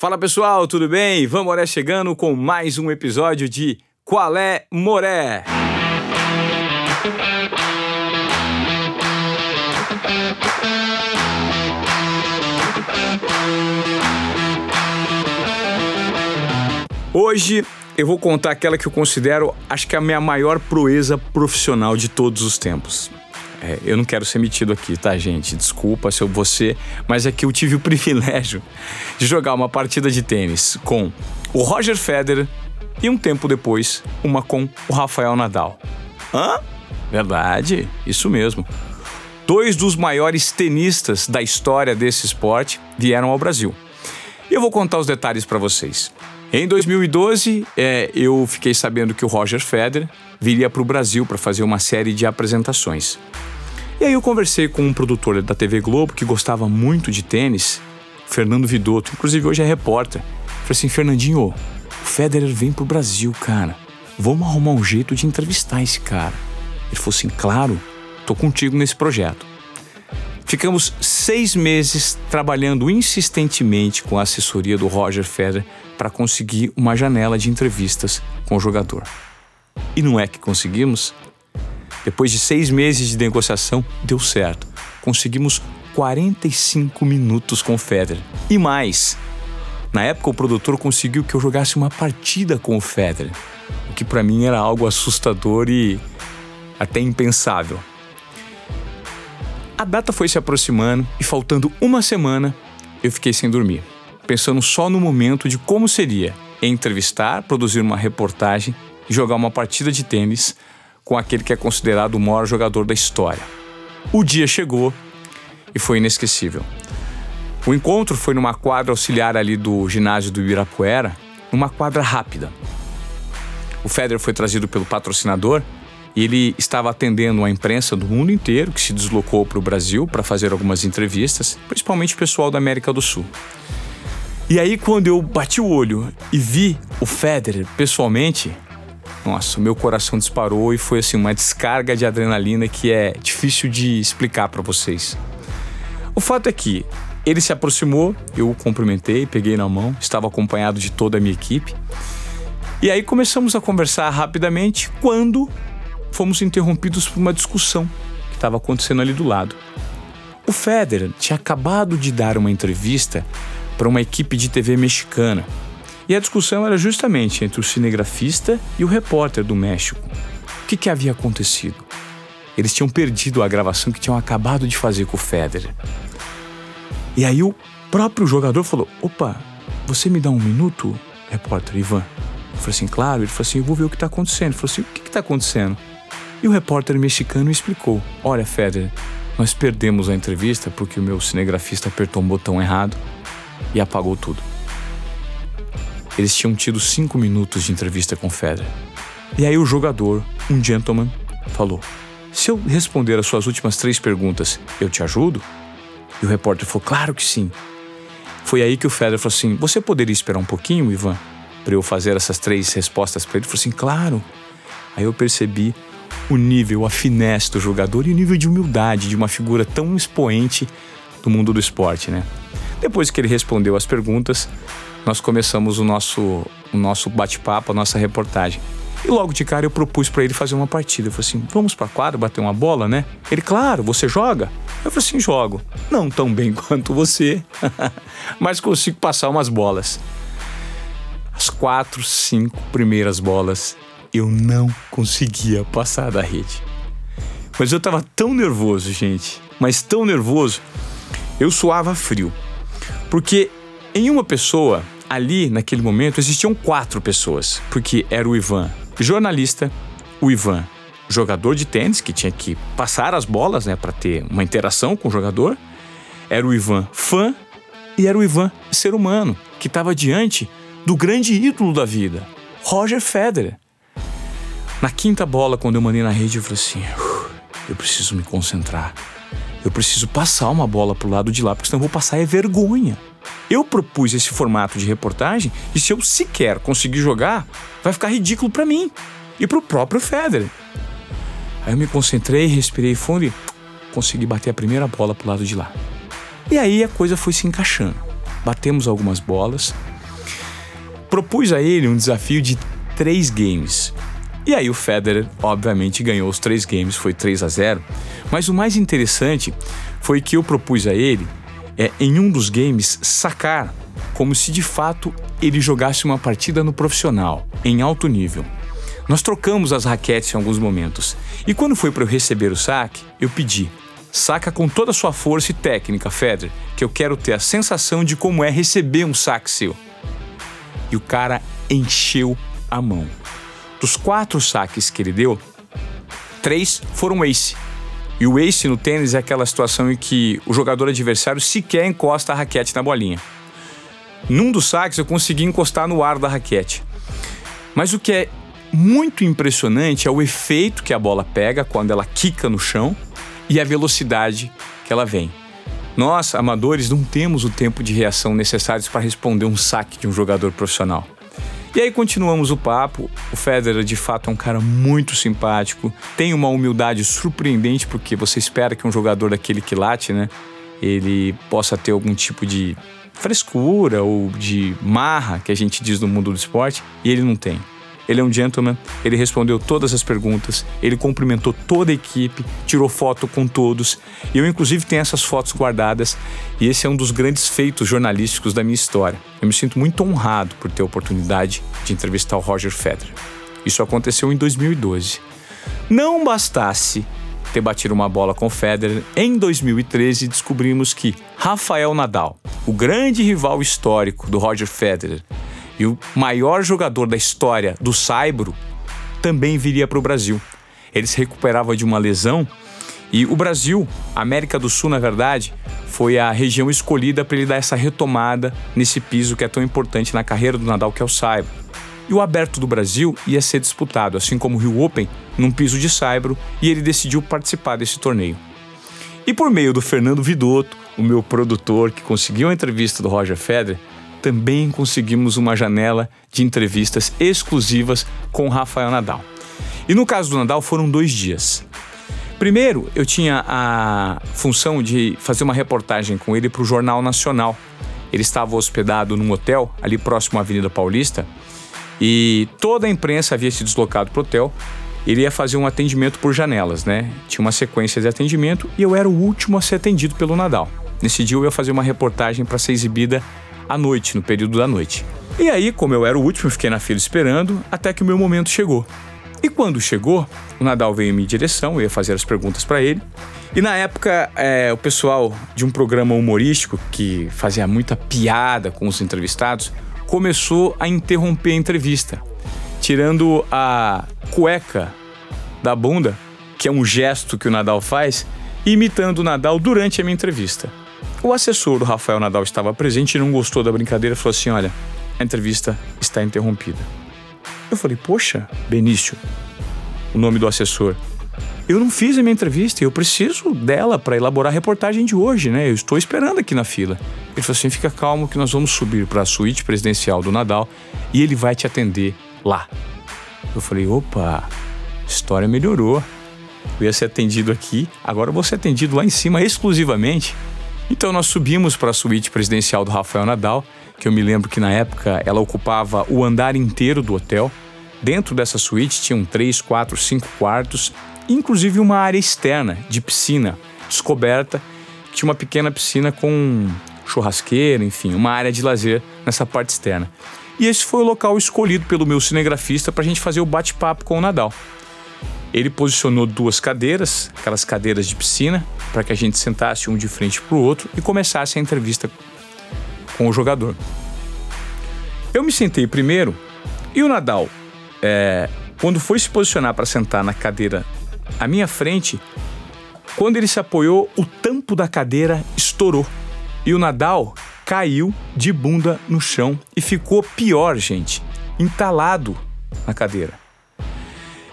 Fala pessoal, tudo bem? Vamos Moré chegando com mais um episódio de Qual é Moré? Hoje eu vou contar aquela que eu considero, acho que é a minha maior proeza profissional de todos os tempos. É, eu não quero ser metido aqui, tá, gente? Desculpa se eu ser, mas é que eu tive o privilégio de jogar uma partida de tênis com o Roger Federer e um tempo depois uma com o Rafael Nadal. Hã? Verdade, isso mesmo. Dois dos maiores tenistas da história desse esporte vieram ao Brasil. E eu vou contar os detalhes para vocês. Em 2012, é, eu fiquei sabendo que o Roger Federer viria para o Brasil para fazer uma série de apresentações. E aí eu conversei com um produtor da TV Globo que gostava muito de tênis, Fernando Vidotto, inclusive hoje é repórter. Falei assim, Fernandinho, o Federer vem pro Brasil, cara. Vamos arrumar um jeito de entrevistar esse cara. Ele falou assim, claro, tô contigo nesse projeto. Ficamos seis meses trabalhando insistentemente com a assessoria do Roger Federer para conseguir uma janela de entrevistas com o jogador. E não é que conseguimos? Depois de seis meses de negociação, deu certo. Conseguimos 45 minutos com o Federer. E mais, na época o produtor conseguiu que eu jogasse uma partida com o Federer, o que para mim era algo assustador e até impensável. A data foi se aproximando e faltando uma semana, eu fiquei sem dormir, pensando só no momento de como seria entrevistar, produzir uma reportagem e jogar uma partida de tênis com aquele que é considerado o maior jogador da história. O dia chegou e foi inesquecível. O encontro foi numa quadra auxiliar ali do ginásio do Ibirapuera, numa quadra rápida. O Federer foi trazido pelo patrocinador e ele estava atendendo a imprensa do mundo inteiro que se deslocou para o Brasil para fazer algumas entrevistas, principalmente o pessoal da América do Sul. E aí, quando eu bati o olho e vi o Federer pessoalmente, nossa, meu coração disparou e foi assim uma descarga de adrenalina que é difícil de explicar para vocês. O fato é que ele se aproximou, eu o cumprimentei, peguei na mão, estava acompanhado de toda a minha equipe. E aí começamos a conversar rapidamente quando fomos interrompidos por uma discussão que estava acontecendo ali do lado. O Federer tinha acabado de dar uma entrevista para uma equipe de TV mexicana e a discussão era justamente entre o cinegrafista e o repórter do México. O que, que havia acontecido? Eles tinham perdido a gravação que tinham acabado de fazer com o Federer. E aí o próprio jogador falou: Opa, você me dá um minuto, repórter Ivan? Eu falei assim, claro. Ele falou assim: Eu vou ver o que está acontecendo. Ele falou assim: O que está acontecendo? E o repórter mexicano explicou: Olha, Federer, nós perdemos a entrevista porque o meu cinegrafista apertou um botão errado e apagou tudo. Eles tinham tido cinco minutos de entrevista com Federer. E aí o jogador, um gentleman, falou: Se eu responder as suas últimas três perguntas, eu te ajudo? E o repórter falou: Claro que sim. Foi aí que o Federer falou assim: Você poderia esperar um pouquinho, Ivan, para eu fazer essas três respostas para ele? Ele falou assim: Claro. Aí eu percebi o nível, a finesse do jogador e o nível de humildade de uma figura tão expoente do mundo do esporte, né? Depois que ele respondeu as perguntas, nós começamos o nosso, o nosso bate-papo, a nossa reportagem. E logo de cara eu propus para ele fazer uma partida. Eu falei assim: vamos pra quadra bater uma bola, né? Ele, claro, você joga? Eu falei assim: jogo. Não tão bem quanto você, mas consigo passar umas bolas. As quatro, cinco primeiras bolas eu não conseguia passar da rede. Mas eu tava tão nervoso, gente, mas tão nervoso, eu suava frio. Porque em uma pessoa, ali naquele momento, existiam quatro pessoas, porque era o Ivan, jornalista, o Ivan, jogador de tênis, que tinha que passar as bolas né, para ter uma interação com o jogador, era o Ivan, fã, e era o Ivan, ser humano, que estava diante do grande ídolo da vida, Roger Federer. Na quinta bola, quando eu mandei na rede, eu falei assim: eu preciso me concentrar. Eu preciso passar uma bola pro lado de lá, porque senão eu vou passar é vergonha. Eu propus esse formato de reportagem e se eu sequer conseguir jogar, vai ficar ridículo para mim e para o próprio Federer. Aí eu me concentrei, respirei fundo e consegui bater a primeira bola pro lado de lá. E aí a coisa foi se encaixando. batemos algumas bolas. Propus a ele um desafio de três games. E aí o Federer, obviamente, ganhou os três games, foi 3 a 0. Mas o mais interessante foi que eu propus a ele, é, em um dos games, sacar como se de fato ele jogasse uma partida no profissional, em alto nível. Nós trocamos as raquetes em alguns momentos. E quando foi para eu receber o saque, eu pedi: saca com toda a sua força e técnica, Federer, que eu quero ter a sensação de como é receber um saque seu. E o cara encheu a mão. Dos quatro saques que ele deu, três foram ace. E o ace no tênis é aquela situação em que o jogador adversário sequer encosta a raquete na bolinha. Num dos saques eu consegui encostar no ar da raquete. Mas o que é muito impressionante é o efeito que a bola pega quando ela quica no chão e a velocidade que ela vem. Nós, amadores, não temos o tempo de reação necessários para responder um saque de um jogador profissional. E aí continuamos o papo. O Federer de fato é um cara muito simpático, tem uma humildade surpreendente porque você espera que um jogador daquele que late, né, ele possa ter algum tipo de frescura ou de marra que a gente diz no mundo do esporte, e ele não tem. Ele é um gentleman, ele respondeu todas as perguntas, ele cumprimentou toda a equipe, tirou foto com todos. E eu, inclusive, tenho essas fotos guardadas. E esse é um dos grandes feitos jornalísticos da minha história. Eu me sinto muito honrado por ter a oportunidade de entrevistar o Roger Federer. Isso aconteceu em 2012. Não bastasse ter batido uma bola com Federer, em 2013 descobrimos que Rafael Nadal, o grande rival histórico do Roger Federer, e o maior jogador da história do saibro também viria para o Brasil. Ele se recuperava de uma lesão e o Brasil, América do Sul, na verdade, foi a região escolhida para ele dar essa retomada nesse piso que é tão importante na carreira do Nadal, que é o saibro. E o Aberto do Brasil ia ser disputado, assim como o Rio Open, num piso de saibro, e ele decidiu participar desse torneio. E por meio do Fernando Vidotto, o meu produtor que conseguiu a entrevista do Roger Federer, também conseguimos uma janela de entrevistas exclusivas com Rafael Nadal. E no caso do Nadal foram dois dias. Primeiro, eu tinha a função de fazer uma reportagem com ele para o Jornal Nacional. Ele estava hospedado num hotel ali próximo à Avenida Paulista e toda a imprensa havia se deslocado para o hotel. Ele ia fazer um atendimento por janelas, né? Tinha uma sequência de atendimento e eu era o último a ser atendido pelo Nadal. Nesse dia eu ia fazer uma reportagem para ser exibida à noite, no período da noite. E aí, como eu era o último, fiquei na fila esperando até que o meu momento chegou. E quando chegou, o Nadal veio em minha direção, eu ia fazer as perguntas para ele. E na época, é, o pessoal de um programa humorístico que fazia muita piada com os entrevistados começou a interromper a entrevista, tirando a cueca da bunda, que é um gesto que o Nadal faz, imitando o Nadal durante a minha entrevista. O assessor do Rafael Nadal estava presente e não gostou da brincadeira falou assim: Olha, a entrevista está interrompida. Eu falei: Poxa, Benício, o nome do assessor. Eu não fiz a minha entrevista eu preciso dela para elaborar a reportagem de hoje, né? Eu estou esperando aqui na fila. Ele falou assim: fica calmo que nós vamos subir para a suíte presidencial do Nadal e ele vai te atender lá. Eu falei: opa, história melhorou. Eu ia ser atendido aqui, agora vou ser atendido lá em cima exclusivamente. Então nós subimos para a suíte presidencial do Rafael Nadal, que eu me lembro que na época ela ocupava o andar inteiro do hotel. Dentro dessa suíte tinham três, quatro, cinco quartos, inclusive uma área externa de piscina descoberta, tinha uma pequena piscina com churrasqueira, enfim, uma área de lazer nessa parte externa. E esse foi o local escolhido pelo meu cinegrafista para a gente fazer o bate-papo com o Nadal. Ele posicionou duas cadeiras, aquelas cadeiras de piscina, para que a gente sentasse um de frente para o outro e começasse a entrevista com o jogador. Eu me sentei primeiro e o Nadal, é, quando foi se posicionar para sentar na cadeira à minha frente, quando ele se apoiou, o tampo da cadeira estourou e o Nadal caiu de bunda no chão e ficou pior, gente, entalado na cadeira.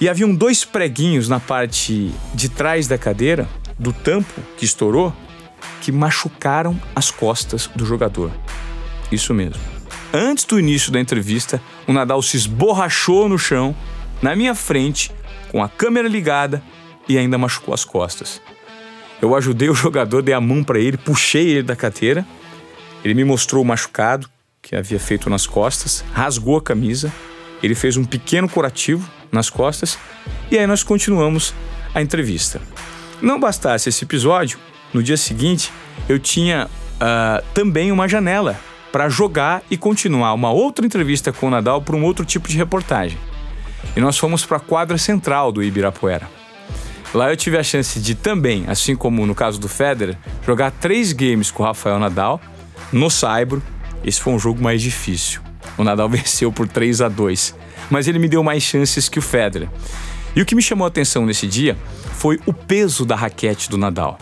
E haviam dois preguinhos na parte de trás da cadeira, do tampo que estourou, que machucaram as costas do jogador. Isso mesmo. Antes do início da entrevista, o Nadal se esborrachou no chão, na minha frente, com a câmera ligada e ainda machucou as costas. Eu ajudei o jogador, dei a mão para ele, puxei ele da cadeira Ele me mostrou o machucado que havia feito nas costas, rasgou a camisa, ele fez um pequeno curativo nas costas e aí nós continuamos a entrevista. Não bastasse esse episódio, no dia seguinte eu tinha uh, também uma janela para jogar e continuar uma outra entrevista com o Nadal para um outro tipo de reportagem. E nós fomos para a quadra central do Ibirapuera. Lá eu tive a chance de também, assim como no caso do Federer, jogar três games com o Rafael Nadal no Saibro. Esse foi um jogo mais difícil. O Nadal venceu por 3 a 2, mas ele me deu mais chances que o Federer. E o que me chamou a atenção nesse dia foi o peso da raquete do Nadal.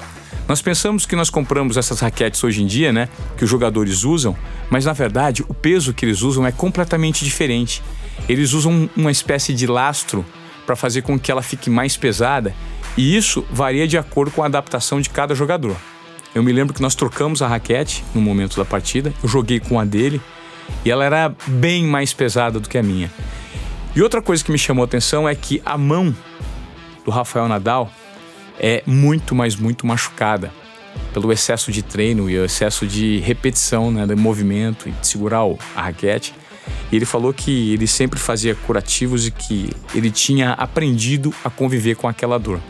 Nós pensamos que nós compramos essas raquetes hoje em dia, né, que os jogadores usam, mas na verdade o peso que eles usam é completamente diferente. Eles usam uma espécie de lastro para fazer com que ela fique mais pesada, e isso varia de acordo com a adaptação de cada jogador. Eu me lembro que nós trocamos a raquete no momento da partida, eu joguei com a dele e ela era bem mais pesada do que a minha. E outra coisa que me chamou a atenção é que a mão do Rafael Nadal é muito, mas muito machucada pelo excesso de treino e o excesso de repetição, né, de movimento e de segurar a raquete. E ele falou que ele sempre fazia curativos e que ele tinha aprendido a conviver com aquela dor.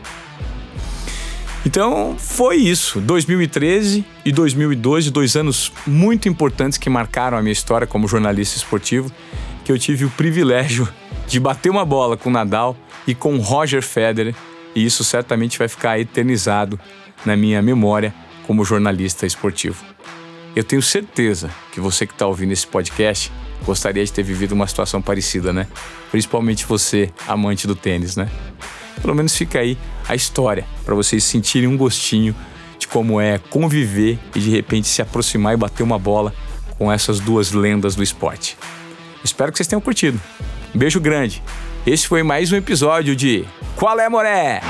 Então foi isso. 2013 e 2012, dois anos muito importantes que marcaram a minha história como jornalista esportivo, que eu tive o privilégio de bater uma bola com Nadal e com Roger Federer e isso certamente vai ficar eternizado na minha memória como jornalista esportivo. Eu tenho certeza que você que está ouvindo esse podcast gostaria de ter vivido uma situação parecida, né? Principalmente você, amante do tênis, né? Pelo menos fica aí a história para vocês sentirem um gostinho de como é conviver e de repente se aproximar e bater uma bola com essas duas lendas do esporte. Espero que vocês tenham curtido. Um beijo grande. Esse foi mais um episódio de Qual é, Moré?